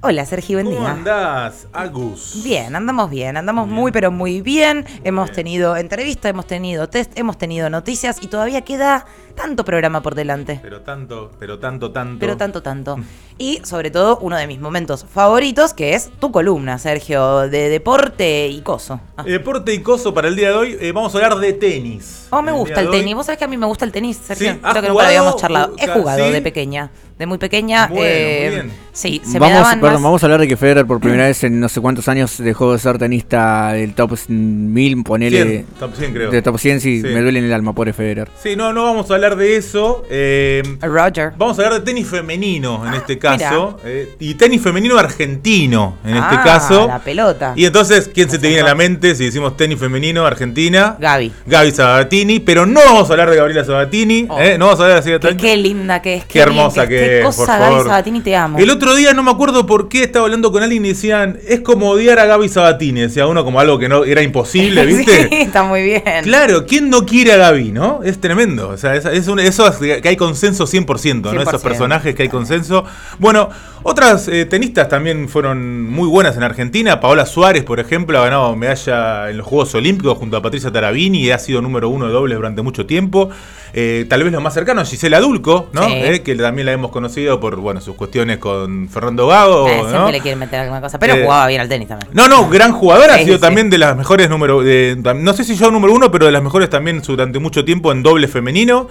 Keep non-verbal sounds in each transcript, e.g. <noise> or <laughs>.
Hola Sergio, buen ¿Cómo día. andás, Agus? Bien, andamos bien, andamos Bien. muy pero muy bien. Hemos Bien. tenido entrevista, hemos tenido test, hemos tenido noticias y todavía queda tanto programa por delante. Pero tanto, pero tanto, tanto. Pero tanto, tanto. <laughs> Y sobre todo uno de mis momentos favoritos, que es tu columna, Sergio, de deporte y coso. Ah. Deporte y coso para el día de hoy. eh, vamos a hablar de tenis. Oh, me El gusta el de hoy. tenis. Vos sabés que a mí me gusta el tenis, Sergio. Sí, ¿has Creo que nunca lo habíamos charlado. He jugado ¿sí? de pequeña. De muy pequeña. Bueno, eh, muy bien. Sí, se me Vamos, daban perdón, más- vamos a hablar de que Federer por <clears throat> primera vez en no sé cuántos años dejó de ser tenista del top 1000, ponele. 100, top 100 creo. De top 100, sí, Sí. me duele en el alma, pobre Federer. Sí, no, no vamos a hablar de eso. eh, Roger. Vamos a hablar de tenis femenino en este mira. caso. eh, y tenis femenino argentino en este Ah, caso. La pelota. Y entonces, ¿quién se te viene a la mente si decimos tenis femenino Argentina? Gaby. Gaby Sabatini, pero no vamos a hablar de Gabriela Sabatini, Oh. ¿eh? no vamos a hablar de Qué, qué linda que es. Qué hermosa bien que Qué es, cosa, Gaby. Sabatini, te amo. El otro día no me acuerdo por qué estaba hablando con alguien y decían, es como odiar a Gaby Sabatini, decía uno como algo que no era imposible, <laughs> ¿viste? sí, está muy bien. Claro, ¿quién no quiere a Gaby, no? Es tremendo. O sea, es, es un- eso es que hay consenso 100%, ¿no? Esos 100%. personajes que hay consenso. Bueno, otras eh, tenistas también fueron muy buenas en Argentina. Paola Suárez, por ejemplo, ha ganado medalla en los Juegos Olímpicos junto a Patricia Tarabini y ha sido número uno de dobles durante mucho tiempo. Eh, tal vez lo más cercano, Gisela Dulco, ¿no? Sí. Eh, que también la hemos conocido por bueno sus cuestiones con Fernando Gago. Eh, ¿no? siempre le quieren meter alguna cosa. Pero Eh, jugaba bien al tenis también. No, no, gran jugadora, ha sido sí. también de las mejores número, de- no sé si yo número uno, pero de las mejores también durante mucho tiempo en doble femenino.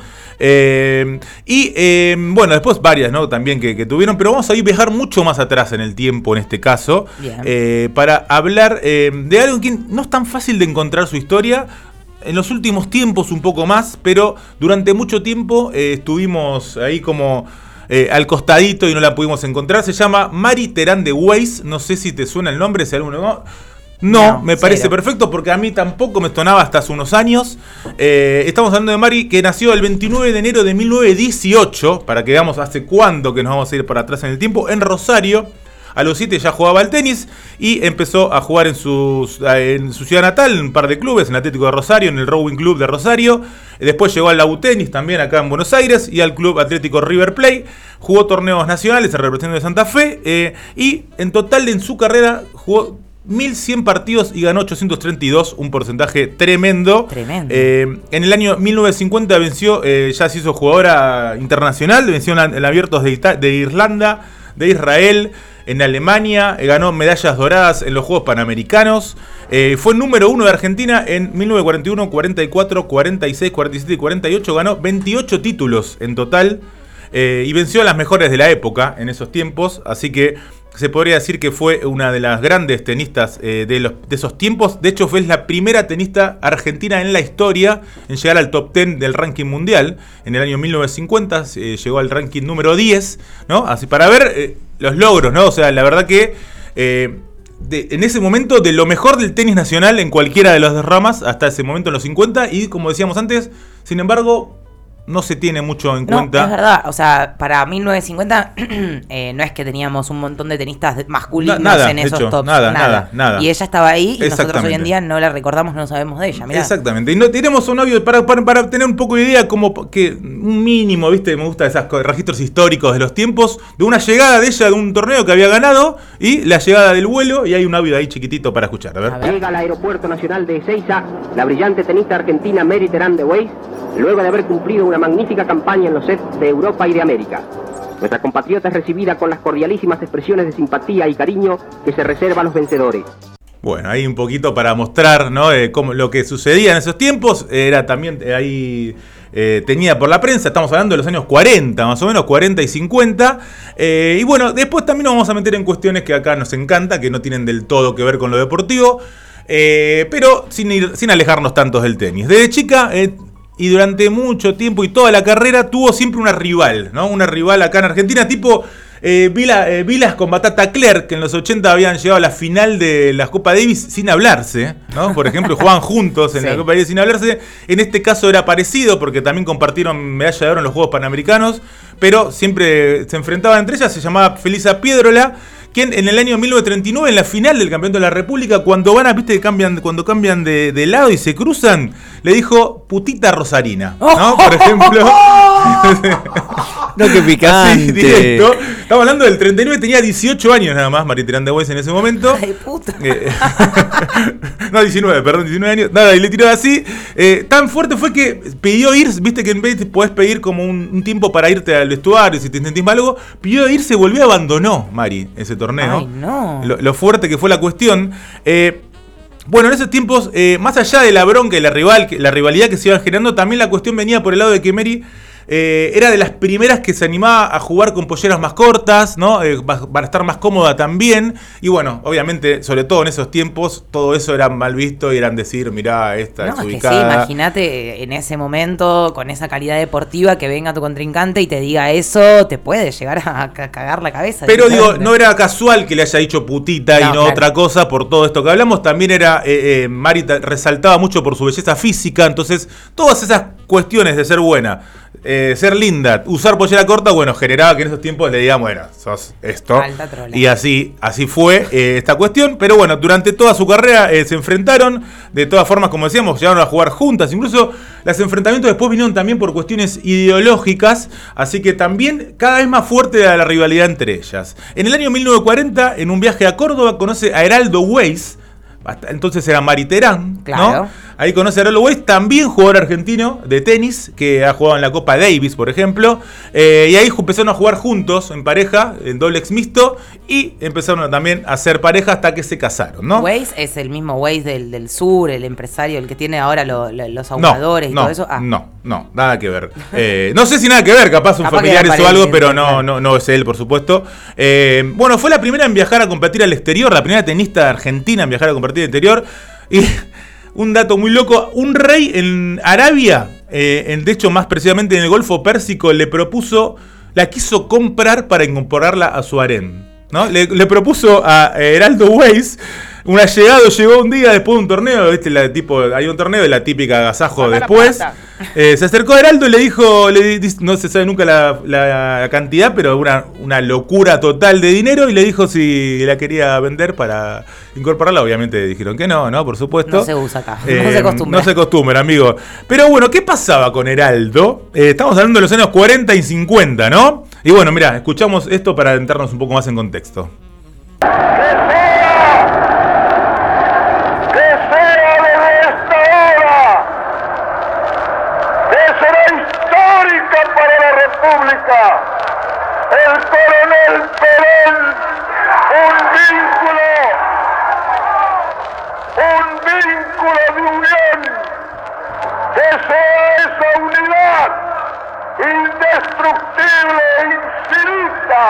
Y bueno, después varias, ¿no? También que, que tuvieron, pero vamos a ir viajar mucho más atrás en el tiempo en este caso, para hablar de algo que no es tan fácil de encontrar su historia. En los últimos tiempos un poco más, pero durante mucho tiempo eh, estuvimos ahí como eh, al costadito y no la pudimos encontrar. Se llama Mari Terán de Weiss. No sé si te suena el nombre, si alguno no. No, No, me parece cero. perfecto porque a mí tampoco me sonaba hasta hace unos años. Eh, estamos hablando de Mari que nació el 29 de enero de 1918, para que veamos hace cuándo que nos vamos a ir para atrás en el tiempo, en Rosario. A los 7 ya jugaba al tenis y empezó a jugar en, sus- en su ciudad natal, en un par de clubes, en el Atlético de Rosario, en el Rowing Club de Rosario. Después llegó al Labu Tenis también acá en Buenos Aires y al Club Atlético River Plate. Jugó torneos nacionales en representación de Santa Fe eh, y en total en su carrera jugó 1100 partidos y ganó 832, un porcentaje tremendo. Tremendo. Eh, en el año 1950 venció, eh, ya se hizo jugadora internacional, venció en, abiertos de, Ita- de Irlanda, de Israel, en Alemania, eh, ganó medallas doradas en los Juegos Panamericanos, eh, fue número uno de Argentina en 1941, 44, 46, 47 y 48, ganó 28 títulos en total eh, y venció a las mejores de la época en esos tiempos, así que se podría decir que fue una de las grandes tenistas eh, de, esos tiempos. De hecho, fue la primera tenista argentina en la historia en llegar al top 10 del ranking mundial. En el año 1950 eh, llegó al ranking número 10, ¿no? Así para ver eh, los logros, ¿no? O sea, la verdad que en ese momento de lo mejor del tenis nacional en cualquiera de las ramas, hasta ese momento en los 50, y como decíamos antes, sin embargo, no se tiene mucho en No, cuenta. es verdad. O sea, para 1950 <clears throat> eh, no es que teníamos un montón de tenistas masculinos Na- nada, en esos hecho, tops. nada, nada, nada. Y ella estaba ahí y nosotros hoy en día no la recordamos, no sabemos de ella. Mirá. Exactamente. Y no, tenemos un audio para, para, para tener un poco de idea, como que un mínimo, ¿viste? Me gusta esos registros históricos de los tiempos, de una llegada de ella de un torneo que había ganado y la llegada del vuelo. Y hay un audio ahí chiquitito para escuchar. A ver. A ver. Llega al Aeropuerto Nacional de Ezeiza la brillante tenista argentina Mary Terán de Weiss, luego de haber cumplido una magnífica campaña en los sets de Europa y de América. Nuestra compatriota es recibida con las cordialísimas expresiones de simpatía y cariño que se reserva a los vencedores. Bueno, ahí un poquito para mostrar ¿no? Eh, lo que sucedía en esos tiempos. Era también eh, ahí. eh, tenía por la prensa, estamos hablando de los años 40, más o menos 40 y 50. eh, y bueno, después también nos vamos a meter en cuestiones que acá nos encanta, que no tienen del todo que ver con lo deportivo, eh, pero sin, sin alejarnos tantos del tenis. Desde chica eh, y durante mucho tiempo y toda la carrera tuvo siempre una rival, ¿no? Una rival acá en Argentina, tipo eh, Vila- eh, Vilas con Batata Clerc, que en los 80 habían llegado a la final de la Copa Davis sin hablarse, ¿no? Por ejemplo, <laughs> jugaban juntos en la. Copa Davis sin hablarse. En este caso era parecido, porque también compartieron medalla de oro en los Juegos Panamericanos, pero siempre se enfrentaban entre ellas, se llamaba Felisa Piedrola. Quien en el año 1939, en la final del Campeonato de la República, cuando van a, viste, que cambian, cuando cambian de, de lado y se cruzan, le dijo putita rosarina, ¿no? <laughs> Por ejemplo. No, qué <laughs> picante. Así, directo. Estamos hablando del 39, tenía 18 años nada más, Maritirán de Weiss en ese momento. Ay, puta. Eh, <laughs> no, 19, perdón, 19 años. Nada, y le tiró así. Eh, tan fuerte fue que pidió ir, viste que en vez podés pedir como un, un tiempo para irte al vestuario si te sentís mal algo. Pidió ir, se volvió y abandonó, Mari, ese torneo. Ay, no. Lo, lo fuerte que fue la cuestión. Eh, bueno, en esos tiempos, eh, más allá de la bronca y la, rival, la rivalidad que se iban generando, también la cuestión venía por el lado de que Mary eh, era de las primeras que se animaba a jugar con polleras más cortas, ¿no? Eh, para estar más cómoda también. Y bueno, obviamente, sobre todo en esos tiempos, todo eso era mal visto y eran decir, mirá, esta No, es es que sí, ubicada. imagínate en ese momento, con esa calidad deportiva, que venga tu contrincante y te diga eso, te puede llegar a ca- cagar la cabeza. Pero digo, no era casual que le haya dicho putita y No, claro. otra cosa por todo esto que hablamos. También era, eh, eh, Mari ta- resaltaba mucho por su belleza física. Entonces, todas esas cuestiones de ser buena, eh, ser linda, usar pollera corta, bueno, generaba que en esos tiempos le digan, bueno, sos esto. Y así, así fue eh, esta cuestión. Pero bueno, durante toda su carrera eh, se enfrentaron. De todas formas, como decíamos, llegaron a jugar juntas. Incluso los enfrentamientos después vinieron también por cuestiones ideológicas. Así que también cada vez más fuerte era la rivalidad entre ellas. En el año 1940, en un viaje a Córdoba, conoce a Heraldo Weiss. hasta Entonces era Mariterán, Claro. ¿no? Ahí conoce a Heraldo Weiss, también jugador argentino de tenis, que ha jugado en la Copa Davis, por ejemplo. Eh, y ahí empezaron a jugar juntos, en pareja, en doble ex mixto. Y empezaron también a ser pareja hasta que se casaron, ¿no? Waze es el mismo Waze del, del sur, el empresario, el que tiene ahora lo- lo- los No, ahumadores y no, todo eso. Ah, no, no, nada que ver. Eh, no sé si nada que ver, capaz un Capaz familiar era o algo, pero no, no, no es él, por supuesto. Eh, bueno, fue la primera en viajar a competir al exterior, la primera tenista argentina en viajar a competir al exterior. Y un dato muy loco, un rey en Arabia, eh, en, de hecho más precisamente en el Golfo Pérsico, le propuso, la quiso comprar para incorporarla a su harén. ¿No? Le, le propuso a eh, Heraldo Weiss, un allegado llegó un día después de un torneo, ¿viste? La, tipo, hay un torneo de la típica agasajo después. Eh, se acercó a Heraldo y le dijo, le no se sabe nunca la, la cantidad, pero una, una locura total de dinero y le dijo si la quería vender para incorporarla. Obviamente dijeron que no, ¿no? Por supuesto. No se usa acá, no Eh, se acostumbra. No se acostumbra, amigo. Pero bueno, ¿qué pasaba con Heraldo? Eh, estamos hablando de los años 40 y 50, ¿no? Y bueno, mira, escuchamos esto para entrarnos un poco más en contexto. que sea desde esta hora, que será histórica para la República, el coronel Perón, un vínculo, un vínculo de unión, que sea esa unidad indestructible e infinita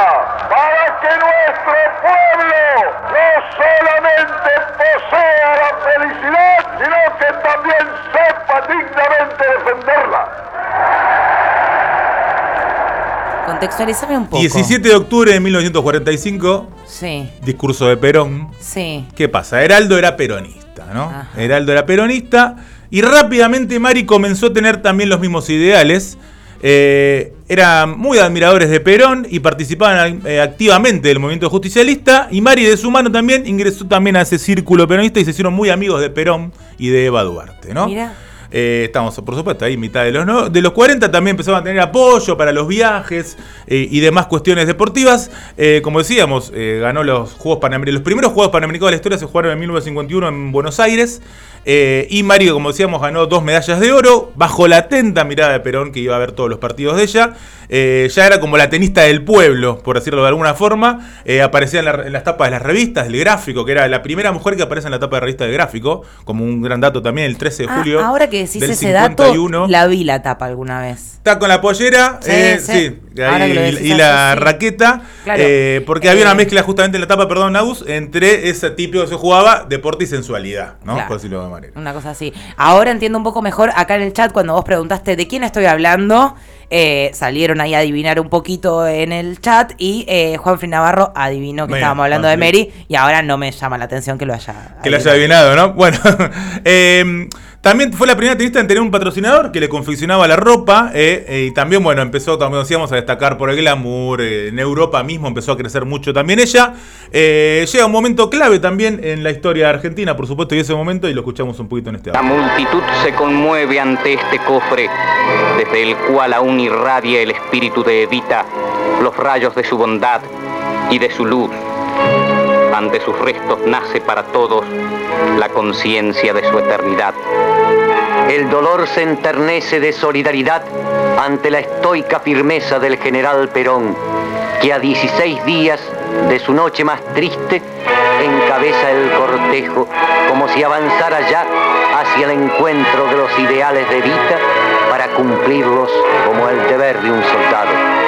para que nuestro pueblo no solamente posea la felicidad, sino que también sepa dignamente defenderla. Contextualizame un poco. 17 de octubre de 1945, Sí, discurso de Perón. sí. ¿Qué pasa? Heraldo era peronista, ¿no? Ajá. Heraldo era peronista y rápidamente Mari comenzó a tener también los mismos ideales. Eh, eran muy admiradores de Perón y participaban eh, activamente del movimiento justicialista. Y Mari, de su mano también, ingresó también a ese círculo peronista y se hicieron muy amigos de Perón y de Eva Duarte, ¿no? Mira. Eh, estamos, por supuesto, ahí mitad de los, no- de los 40 también empezaban a tener apoyo para los viajes eh, y demás cuestiones deportivas. Eh, como decíamos, ganó los Juegos Panamericanos. Los primeros Juegos Panamericanos de la historia se jugaron en 1951 en Buenos Aires. Y Mario, como decíamos, ganó dos medallas de oro bajo la atenta mirada de Perón, que iba a ver todos los partidos de ella. Ya era como la tenista del pueblo, por decirlo de alguna forma. Aparecía en, la- en las tapas de las revistas, del gráfico, que era la primera mujer que aparece en la tapa de revista del gráfico, como un gran dato también, el 13 de Ah, julio. ahora que decís del ese 51. dato, la vi la tapa alguna vez. Está con la pollera, Sí, eh, sí. sí, Ahora ahí, que lo y, decís y así, la sí. raqueta, Claro. eh, porque había Eh, una mezcla justamente en la tapa, perdón, Naus, entre ese tipo que se jugaba, deporte y sensualidad, ¿no? Claro. Por decirlo de manera. Una cosa así. Ahora entiendo un poco mejor acá en el chat cuando vos preguntaste de quién estoy hablando. eh, salieron ahí a adivinar un poquito en el chat y eh, Navarro adivinó que Bien, estábamos hablando de. Mary y ahora no me llama la atención que lo haya Que lo haya adivinado, ¿no? <laughs> Bueno, <laughs> eh, También fue la primera tenista en tener un patrocinador que le confeccionaba la ropa. eh, eh, y también, bueno, empezó, como decíamos, a destacar por el glamour. eh, en Europa mismo empezó a crecer mucho también ella. Llega un momento clave también en la historia Argentina, por supuesto, y ese momento, y lo escuchamos un poquito en este La audio. multitud se conmueve ante este cofre, desde el cual aún irradia el espíritu de Evita los rayos de su bondad y de su luz. Ante sus restos nace para todos la conciencia de su eternidad. El dolor se enternece de solidaridad ante la estoica firmeza del general Perón, que a 16 días de su noche más triste encabeza el cortejo como si avanzara ya hacia el encuentro de los ideales de Vita para cumplirlos como el deber de un soldado.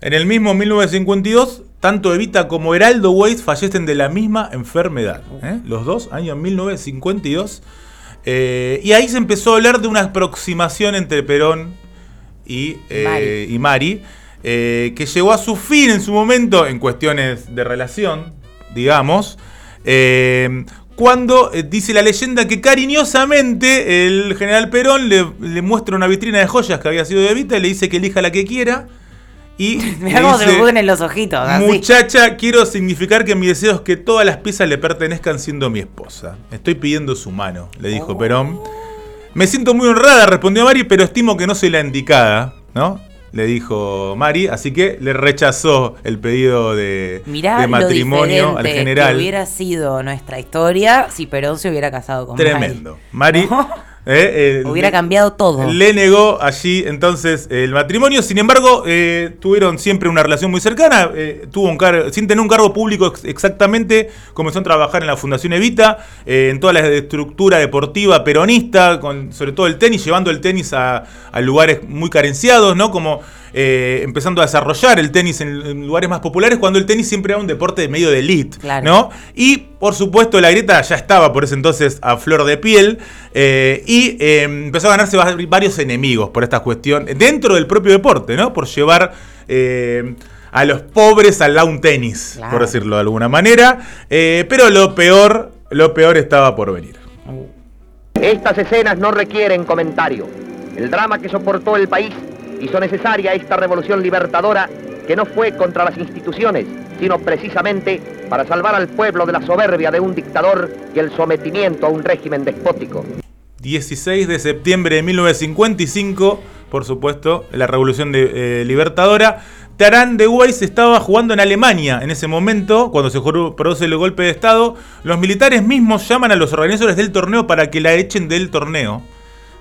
En el mismo 1952, tanto Evita como Heraldo Weiss fallecen de la misma enfermedad. ¿eh? Los dos, año 1952. Eh, y ahí se empezó a hablar de una aproximación entre Perón y eh, Mari. y Mari, que llegó a su fin en su momento en cuestiones de relación, digamos. cuando dice la leyenda que cariñosamente el general Perón le, le muestra una vitrina de joyas que había sido de Evita y le dice que elija la que quiera. Y Mirá cómo se me ponen los ojitos. así. Muchacha, quiero significar que mi deseo es que todas las piezas le pertenezcan siendo mi esposa. Estoy pidiendo su mano, le dijo Oh. Perón. Me siento muy honrada, respondió Mari, pero estimo que no soy la indicada, ¿no? Le dijo Mari, así que le rechazó el pedido de, Mirá de matrimonio lo al general. que hubiera sido nuestra historia si Perón se hubiera casado con Mari. Tremendo. Mari. <laughs> Eh, eh, Hubiera le- cambiado todo. Le negó allí entonces el matrimonio. Sin embargo, eh, tuvieron siempre una relación muy cercana. tuvo un car- sin tener un cargo público ex- exactamente, comenzó a trabajar en la Fundación Evita, en toda la estructura deportiva peronista, con, sobre todo el tenis, llevando el tenis a, a lugares muy carenciados, ¿no? Como eh, empezando a desarrollar el tenis en, en lugares más populares, cuando el tenis siempre era un deporte de medio de elite, Claro. ¿no? Y por supuesto la grieta ya estaba por ese entonces a flor de piel eh, y eh, empezó a ganarse va- varios enemigos por esta cuestión dentro del propio deporte, ¿no? Por llevar eh, a los pobres al lawn tenis, Claro. por decirlo de alguna manera. Eh, pero lo peor, lo peor estaba por venir. Estas escenas no requieren comentario. El drama que soportó el país hizo necesaria esta revolución libertadora que no fue contra las instituciones, sino precisamente para salvar al pueblo de la soberbia de un dictador y el sometimiento a un régimen despótico. 16 de septiembre de 1955, por supuesto, la Revolución de, eh, Libertadora. Tarán de Weiss estaba jugando en Alemania en ese momento, cuando se produce el golpe de Estado. Los militares mismos llaman a los organizadores del torneo para que la echen del torneo.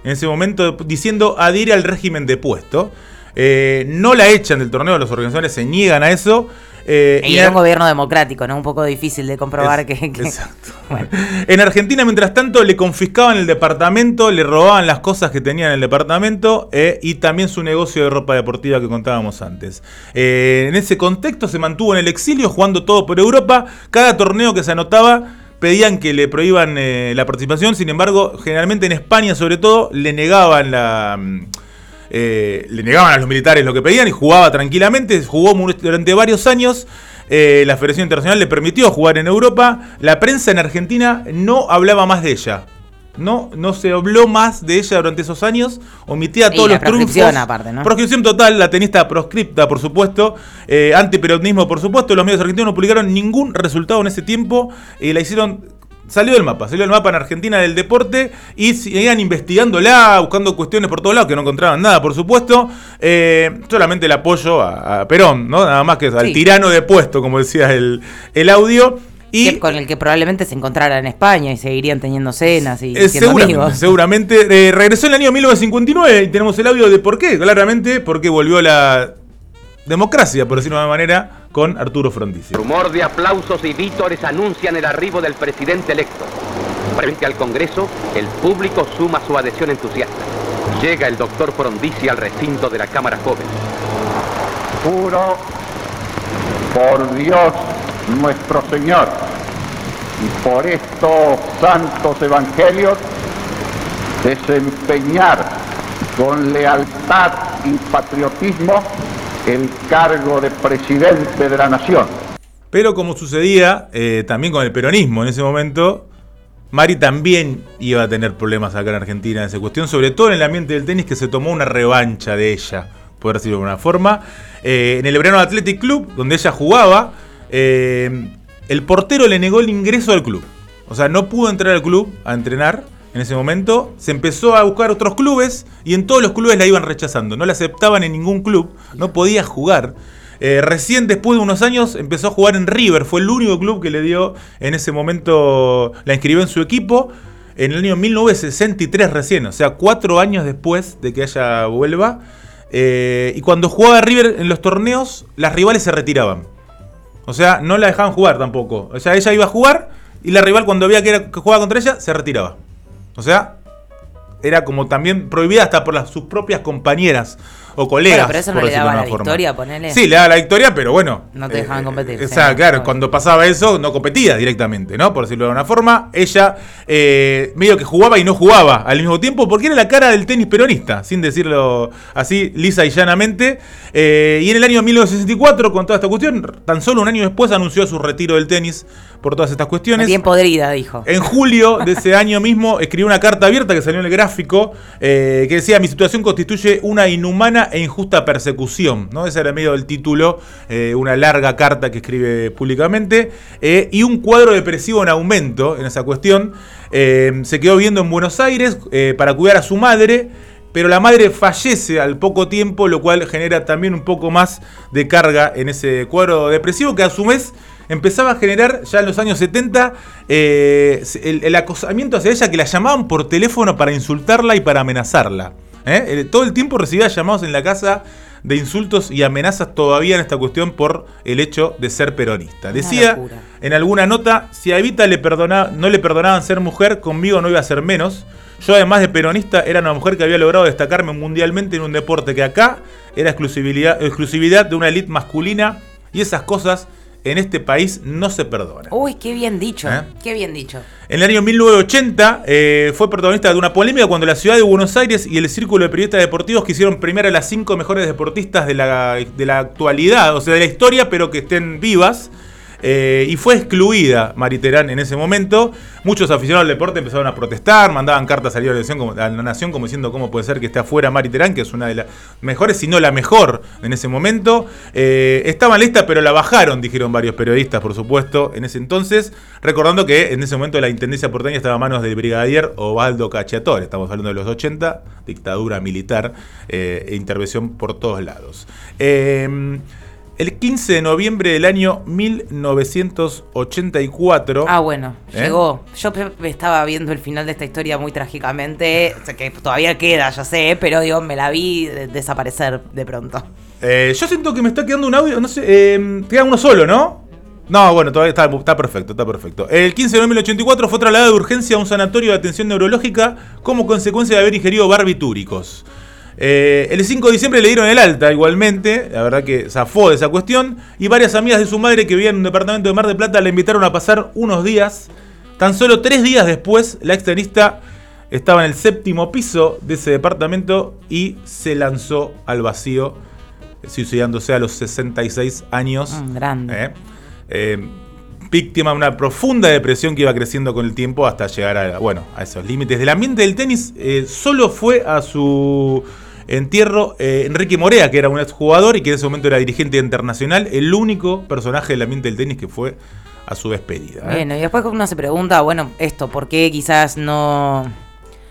En ese momento diciendo adhiere al régimen de puesto. Eh, no la echan del torneo, los organizadores se niegan a eso. eh, Y a- un gobierno democrático, ¿no? Un poco difícil de comprobar es- que, que- Exacto. <laughs> Bueno. <laughs> En Argentina, mientras tanto, le confiscaban el departamento, le robaban las cosas que tenía en el departamento eh, y también su negocio de ropa deportiva que contábamos antes. Eh, en ese contexto se mantuvo en el exilio, jugando todo por Europa. Cada torneo que se anotaba pedían que le prohíban eh, la participación, sin embargo, generalmente en España sobre todo, le negaban la... mm, eh, le negaban a los militares lo que pedían y jugaba tranquilamente, jugó durante varios años. eh, la Federación Internacional le permitió jugar en Europa. La prensa en Argentina no hablaba más de ella. No, no se habló más de ella durante esos años. Omitía Y todos la los triunfos. proscripción aparte, ¿no? Proscripción total, la tenista proscripta, por supuesto. Eh, antiperonismo, por supuesto. Los medios argentinos no publicaron ningún resultado en ese tiempo. Y la hicieron. Salió del mapa, salió del mapa en Argentina del deporte y seguían investigándola, buscando cuestiones por todos lados que no encontraban nada, por supuesto. Eh, solamente el apoyo a, a Perón, ¿no? Nada más que al Sí. tirano de puesto, como decía el, el audio. Y que- con el que probablemente se encontrara en España y seguirían teniendo cenas y Eh, siendo seguramente, amigos. <laughs> seguramente. Eh, regresó en el año 1959 y tenemos el audio de por qué, claramente, porque volvió la democracia, por decirlo de una manera, con Arturo Frondizi. Rumor de aplausos y vítores anuncian el arribo del presidente electo. Frente al Congreso, el público suma su adhesión entusiasta. Llega el doctor Frondizi al recinto de la Cámara Joven. Juro por Dios nuestro Señor y por estos santos evangelios desempeñar con lealtad y patriotismo el cargo de presidente de la nación. Pero como sucedía eh, también con el peronismo en ese momento, Mari también iba a tener problemas acá en Argentina en esa cuestión, sobre todo en el ambiente del tenis que se tomó una revancha de ella, por decirlo de alguna forma. Eh, en el Verano Athletic Club, donde ella jugaba, eh, el portero le negó el ingreso al club. O sea, no pudo entrar al club a entrenar en ese momento. Se empezó a buscar otros clubes y en todos los clubes la iban rechazando. No la aceptaban en ningún club, no podía jugar. Eh, recién después de unos años empezó a jugar en River, fue el único club que le dio en ese momento, la inscribió en su equipo en el año 1963 recién, o sea, cuatro años después de que ella vuelva. Eh, y cuando jugaba River en los torneos, las rivales se retiraban. O sea, no la dejaban jugar tampoco. O sea, ella iba a jugar y la rival cuando veía que, era, que jugaba contra ella, se retiraba. O sea, era como también prohibida hasta por sus propias compañeras o colegas. Bueno, pero eso no le daba la forma. victoria, ponele. Sí, le daba la victoria, pero bueno. No te dejaban competir, O sea, claro, cuando pasaba eso, no competía directamente, ¿no? Por decirlo de alguna forma. Ella eh, medio que jugaba y no jugaba al mismo tiempo porque era la cara del tenis peronista, sin decirlo así, lisa y llanamente. Eh, y en el año 1964, con toda esta cuestión, tan solo un año después anunció su retiro del tenis por todas estas cuestiones. Bien podrida, dijo. En julio de ese <laughs> año mismo escribió una carta abierta que salió en el gráfico eh, que decía mi situación constituye una inhumana e injusta persecución. ¿no? Ese era medio del título, eh, una larga carta que escribe públicamente. eh, y un cuadro depresivo en aumento en esa cuestión. Se quedó viviendo en Buenos Aires para cuidar a su madre. Pero la madre fallece al poco tiempo, lo cual genera también un poco más de carga en ese cuadro depresivo que a su vez empezaba a generar ya en los años 70 eh, el, el acosamiento hacia ella que la llamaban por teléfono para insultarla y para amenazarla. ¿eh? Todo el tiempo recibía llamados en la casa de insultos y amenazas todavía en esta cuestión por el hecho de ser peronista. Decía locura. en alguna nota, si a Evita le perdona- no le perdonaban ser mujer, conmigo no iba a ser menos. Yo además de peronista era una mujer que había logrado destacarme mundialmente en un deporte que acá era exclusividad, exclusividad de una élite masculina y esas cosas en este país no se perdonan. Uy, qué bien dicho. ¿Eh? Qué bien dicho. En el año 1980 eh, fue protagonista de una polémica cuando la ciudad de Buenos Aires y el Círculo de Periodistas Deportivos quisieron premiar a las cinco mejores deportistas de la, de la actualidad, o sea, de la historia, pero que estén vivas. Eh, y fue excluida Mariterán en ese momento. Muchos aficionados al deporte empezaron a protestar, mandaban cartas a la Nación como, la Nación como diciendo cómo puede ser que esté afuera Mariterán, que es una de las mejores, si no la mejor en ese momento. Eh, estaba lista, pero la bajaron, dijeron varios periodistas, por supuesto, en ese entonces. Recordando que en ese momento la intendencia porteña estaba a manos del brigadier Ovaldo Cacciatore. Estamos hablando de los 80, dictadura militar eh, e intervención por todos lados. Eh, el 15 de noviembre del año 1984. Ah, bueno, ¿Eh? llegó. Yo estaba viendo el final de esta historia muy trágicamente, o sea, que todavía queda, ya sé, pero digo, me la vi de- desaparecer de pronto. Eh, yo siento que me está quedando un audio, no sé, eh, queda uno solo, ¿no? No, bueno, todavía está, está perfecto, está perfecto. El 15 de noviembre del 84 fue trasladado de urgencia a un sanatorio de atención neurológica como consecuencia de haber ingerido barbitúricos. Eh, el 5 de diciembre le dieron el alta igualmente, la verdad que zafó de esa cuestión, y varias amigas de su madre que vivían en un departamento de Mar del Plata la invitaron a pasar unos días. Tan solo tres días después, la extenista estaba en el séptimo piso de ese departamento y se lanzó al vacío, suicidándose a los 66 años. Mm, grande. ¿eh? Eh, víctima de una profunda depresión que iba creciendo con el tiempo hasta llegar a, bueno, a esos límites. Del ambiente del tenis, eh, solo fue a su entierro eh, Enrique Morea, que era un exjugador y que en ese momento era dirigente internacional, el único personaje del ambiente del tenis que fue a su despedida. ¿eh? Bueno, y después uno se pregunta, bueno, esto, ¿por qué quizás no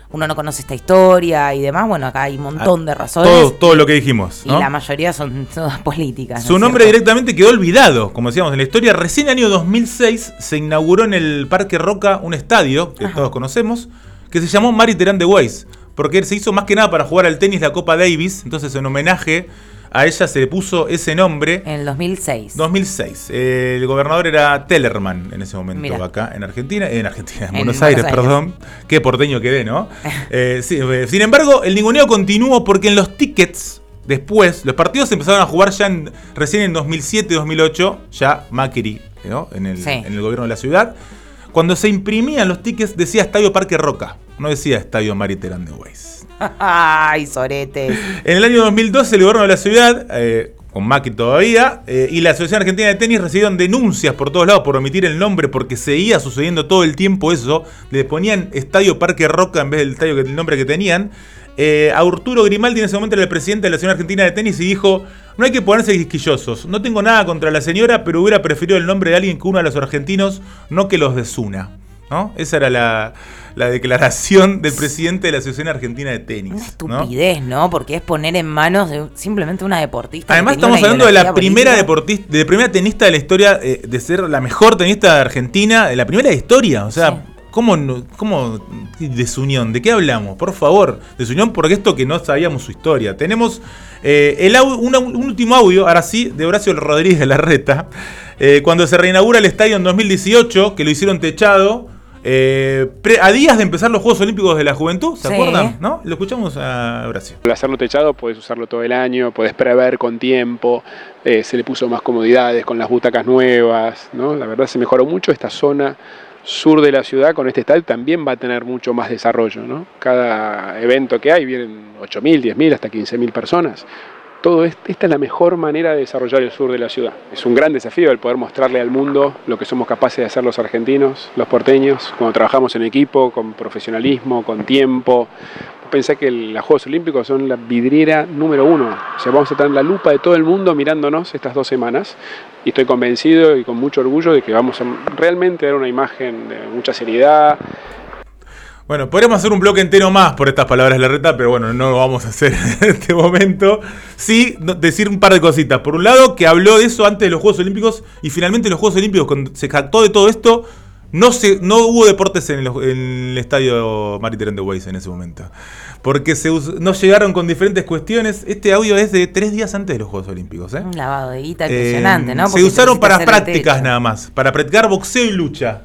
uno no conoce esta historia y demás? Bueno, acá hay un montón de razones. Todo, todo lo que dijimos. Y la mayoría son <laughs> todas políticas. ¿no Su nombre cierto? directamente quedó olvidado, como decíamos en la historia. Recién año 2006 se inauguró en el Parque Roca un estadio que todos conocemos, que se llamó Mariterán de Weiss, porque se hizo más que nada para jugar al tenis la Copa Davis, entonces en homenaje a ella se le puso ese nombre. En el 2006. 2006. Eh, el gobernador era Tellerman en ese momento acá en Argentina, en Argentina, en, En Buenos, Aires, Aires. perdón. Qué porteño quedé, ¿no? <laughs> Eh, sí, eh, sin embargo, el ninguneo continuó porque en los tickets después, los partidos se empezaron a jugar ya en- recién en 2007-2008, ya Macri, ¿no? En el, Sí. en el gobierno de la ciudad. Cuando se imprimían los tickets decía Estadio Parque Roca, no decía Estadio Mariterán de Weiss. <laughs> Ay, soretes. En el año 2012 el gobierno de la ciudad, eh, con Macri todavía, eh, y la Asociación Argentina de Tenis recibieron denuncias por todos lados por omitir el nombre porque seguía sucediendo todo el tiempo eso. Le ponían Estadio Parque Roca en vez del estadio que el nombre que tenían. Eh, Arturo Grimaldi en ese momento era el presidente de la Asociación Argentina de Tenis y dijo, no hay que ponerse quisquillosos, no tengo nada contra la señora, pero hubiera preferido el nombre de alguien que uno a los argentinos, no que los desuna. ¿No? Esa era la, la declaración del presidente de la Asociación Argentina de Tenis. Una estupidez, ¿no? Porque es poner en manos de simplemente una deportista. Además estamos hablando de la primera deportista, de la primera tenista de la historia, eh, de ser la mejor tenista de Argentina, de la primera de historia. O sea, Sí. ¿cómo, ¿cómo desunión? ¿De qué hablamos? Por favor, desunión porque esto que no sabíamos su historia. Tenemos eh, el un último audio, ahora sí, de Horacio Rodríguez de Larreta, eh, cuando se reinaugura el estadio en 2018, que lo hicieron techado. Eh, a días de empezar los Juegos Olímpicos de la Juventud, ¿se Sí. acuerdan? ¿No? Lo escuchamos a Horacio. Al hacerlo techado puedes usarlo todo el año, puedes prever con tiempo, eh, se le puso más comodidades con las butacas nuevas, ¿no? La verdad se mejoró mucho esta zona sur de la ciudad con este estadio también va a tener mucho más desarrollo, ¿no? Cada evento que hay vienen 8.000, 10.000, hasta 15.000 personas. Todo es- esta es la mejor manera de desarrollar el sur de la ciudad. Es un gran desafío el poder mostrarle al mundo lo que somos capaces de hacer los argentinos, los porteños, cuando trabajamos en equipo, con profesionalismo, con tiempo, Pensé que los Juegos Olímpicos son la vidriera número uno. O sea, vamos a tener la lupa de todo el mundo mirándonos estas dos semanas. Y estoy convencido y con mucho orgullo de que vamos a realmente dar una imagen de mucha seriedad. Bueno, podríamos hacer un bloque entero más por estas palabras de la reta, pero bueno, no lo vamos a hacer <laughs> en este momento. Sí, decir un par de cositas. Por un lado, que habló de eso antes de los Juegos Olímpicos y finalmente en los Juegos Olímpicos, cuando se jactó de todo esto, no, se, no hubo deportes en, los- en el estadio Maritime de Weiss en ese momento. Porque se no llegaron con diferentes cuestiones. Este audio es de tres días antes de los Juegos Olímpicos. ¿eh? Un lavado de guita Eh, impresionante, ¿no? Se usaron para el prácticas nada más, para practicar boxeo y lucha.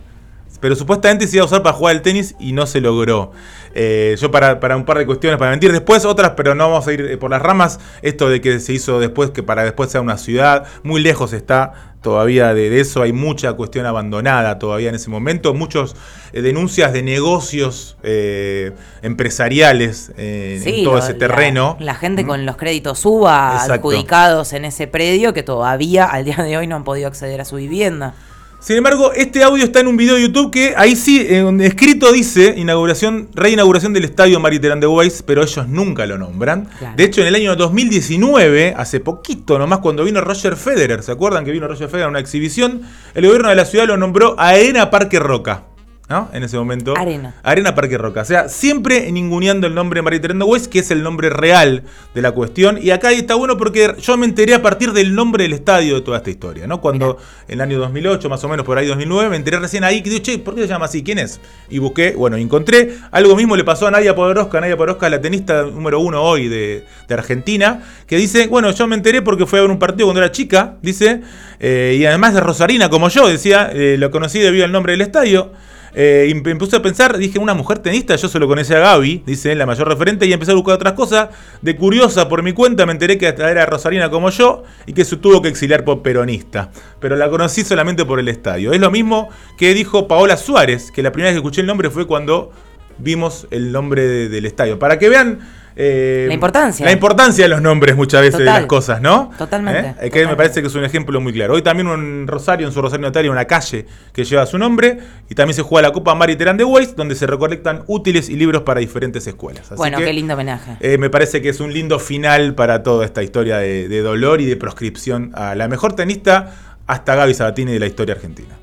Pero supuestamente se iba a usar para jugar al tenis y no se logró. Eh, yo para, para un par de cuestiones, para mentir después, otras, pero no vamos a ir eh, por las ramas. Esto de que se hizo después, que para después sea una ciudad, muy lejos está todavía de, de eso. Hay mucha cuestión abandonada todavía en ese momento. Muchas denuncias de negocios eh, empresariales eh, Sí, en todo ese terreno. La, gente con los créditos UBA Exacto. adjudicados en ese predio que todavía al día de hoy no han podido acceder a su vivienda. Sin embargo, este audio está en un video de YouTube que ahí sí, en escrito dice inauguración, reinauguración del estadio Mariterán de Weiss, pero ellos nunca lo nombran. Claro. De hecho, en el año 2019, hace poquito nomás, cuando vino Roger Federer, ¿se acuerdan que vino Roger Federer a una exhibición? El gobierno de la ciudad lo nombró Arena Parque Roca. ¿No? En ese momento. Arena. Arena Parque Roca. O sea, siempre ninguneando el nombre de Weiss, que es el nombre real de la cuestión. Y acá está bueno porque yo me enteré a partir del nombre del estadio de toda esta historia, ¿no? Cuando en el año 2008, más o menos por ahí 2009, me enteré recién ahí que digo, che, ¿por qué se llama así? ¿Quién es? Y busqué, bueno, encontré. Algo mismo le pasó a Nadia Podoroska. Nadia Podoroska es la tenista número uno hoy de, de Argentina, que dice, bueno, yo me enteré porque fue a ver un partido cuando era chica, dice, eh, y además de Rosarina como yo, decía, eh, lo conocí debido al nombre del estadio. Eh, y me puse a pensar, dije, una mujer tenista, yo solo conocía a Gaby, dice la mayor referente, y empecé a buscar otras cosas. De curiosa por mi cuenta, me enteré que hasta era Rosarina como yo y que se tuvo que exiliar por peronista. Pero la conocí solamente por el estadio. Es lo mismo que dijo Paola Suárez, que la primera vez que escuché el nombre fue cuando vimos el nombre de- del estadio. Para que vean. Eh, La importancia. La importancia de los nombres muchas veces de las cosas, ¿no? Totalmente, ¿Eh? Que me parece que es un ejemplo muy claro. Hoy también un Rosario, en su Rosario Notario, una calle que lleva su nombre. Y también se juega la Copa Mariterán de Weiss, donde se recolectan útiles y libros para diferentes escuelas. Así bueno, que, qué lindo homenaje. eh, me parece que es un lindo final para toda esta historia de, de dolor y de proscripción a la mejor tenista hasta Gaby Sabatini de la historia argentina.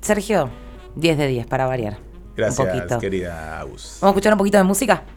Sergio, 10 de 10 para variar. Gracias, querida Agus. Vamos a escuchar un poquito de música.